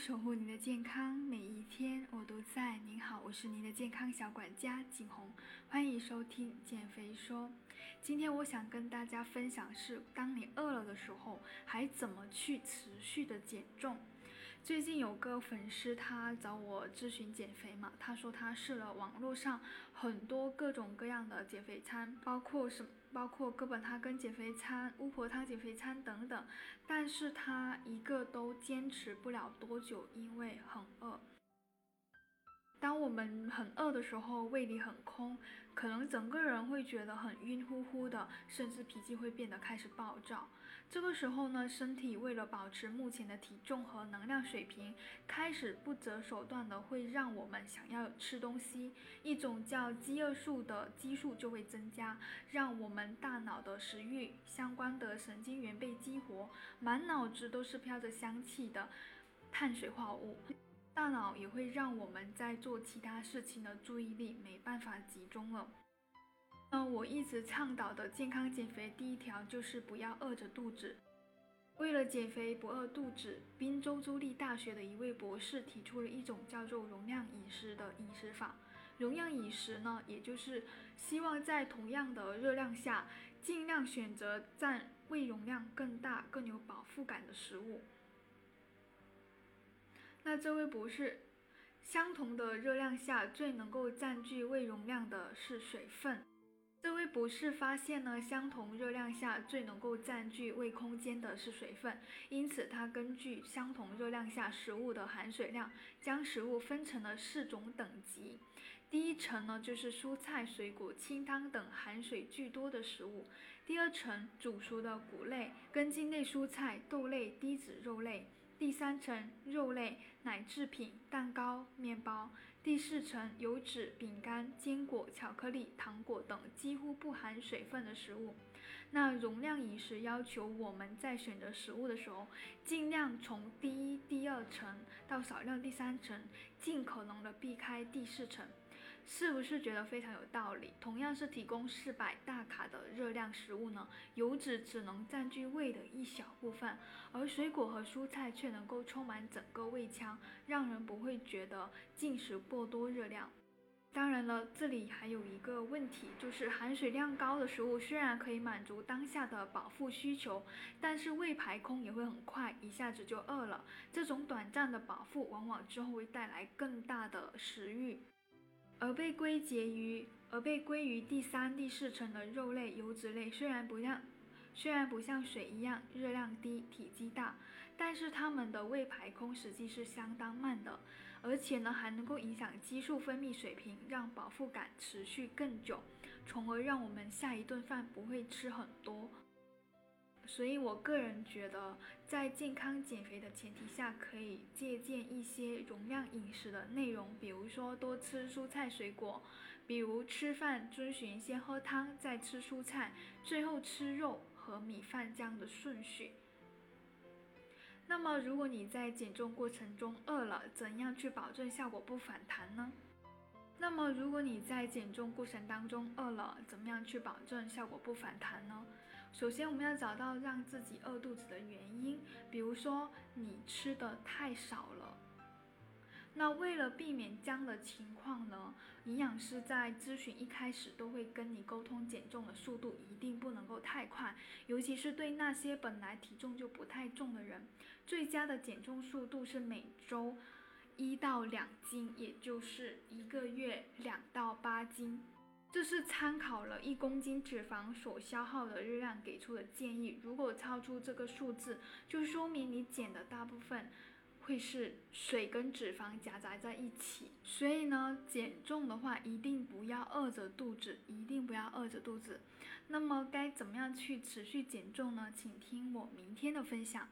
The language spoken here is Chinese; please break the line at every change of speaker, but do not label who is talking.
守护您的健康，每一天我都在。您好，我是您的健康小管家景红，欢迎收听减肥说。今天我想跟大家分享是，当你饿了的时候，还怎么去持续的减重？最近有个粉丝他找我咨询减肥嘛，他说他试了网络上很多各种各样的减肥餐，包括什么？包括哥本哈根减肥餐、巫婆汤减肥餐等等，但是他一个都坚持不了多久，因为很饿。当我们很饿的时候，胃里很空，可能整个人会觉得很晕乎乎的，甚至脾气会变得开始暴躁。这个时候呢，身体为了保持目前的体重和能量水平，开始不择手段的会让我们想要吃东西，一种叫饥饿素的激素就会增加，让我们大脑的食欲相关的神经元被激活，满脑子都是飘着香气的碳水化合物。大脑也会让我们在做其他事情的注意力没办法集中了。我一直倡导的健康减肥第一条就是不要饿着肚子。为了减肥不饿肚子，宾州州立大学的一位博士提出了一种叫做容量饮食的饮食法。容量饮食呢，也就是希望在同样的热量下，尽量选择占胃容量更大、更有饱腹感的食物。那这位博士，相同的热量下最能够占据胃容量的是水分。这位博士发现呢，相同热量下最能够占据胃空间的是水分，因此他根据相同热量下食物的含水量，将食物分成了四种等级。第一层呢，就是蔬菜、水果、清汤等含水巨多的食物；第二层，煮熟的谷类、根茎类蔬菜、豆类、低脂肉类。第三层肉类、奶制品、蛋糕、面包；第四层油脂、饼干、坚果、巧克力、糖果等几乎不含水分的食物。那容量饮食要求我们在选择食物的时候，尽量从第一、第二层到少量第三层，尽可能的避开第四层。是不是觉得非常有道理？同样是提供四百大卡的热量食物呢，油脂只能占据胃的一小部分，而水果和蔬菜却能够充满整个胃腔，让人不会觉得进食过多热量。当然了，这里还有一个问题，就是含水量高的食物虽然可以满足当下的饱腹需求，但是胃排空也会很快，一下子就饿了。这种短暂的饱腹，往往之后会带来更大的食欲。而被归结于而被归于第三、第四层的肉类、油脂类，虽然不像虽然不像水一样热量低、体积大，但是它们的胃排空实际是相当慢的，而且呢还能够影响激素分泌水平，让饱腹感持续更久，从而让我们下一顿饭不会吃很多。所以，我个人觉得，在健康减肥的前提下，可以借鉴一些容量饮食的内容，比如说多吃蔬菜水果，比如吃饭遵循先喝汤再吃蔬菜，最后吃肉和米饭这样的顺序。那么，如果你在减重过程中饿了，怎样去保证效果不反弹呢？那么，如果你在减重过程当中饿了，怎么样去保证效果不反弹呢？首先，我们要找到让自己饿肚子的原因，比如说你吃的太少了。那为了避免这样的情况呢，营养师在咨询一开始都会跟你沟通，减重的速度一定不能够太快，尤其是对那些本来体重就不太重的人，最佳的减重速度是每周。一到两斤，也就是一个月两到八斤，这是参考了一公斤脂肪所消耗的热量给出的建议。如果超出这个数字，就说明你减的大部分会是水跟脂肪夹杂在一起。所以呢，减重的话一定不要饿着肚子，一定不要饿着肚子。那么该怎么样去持续减重呢？请听我明天的分享。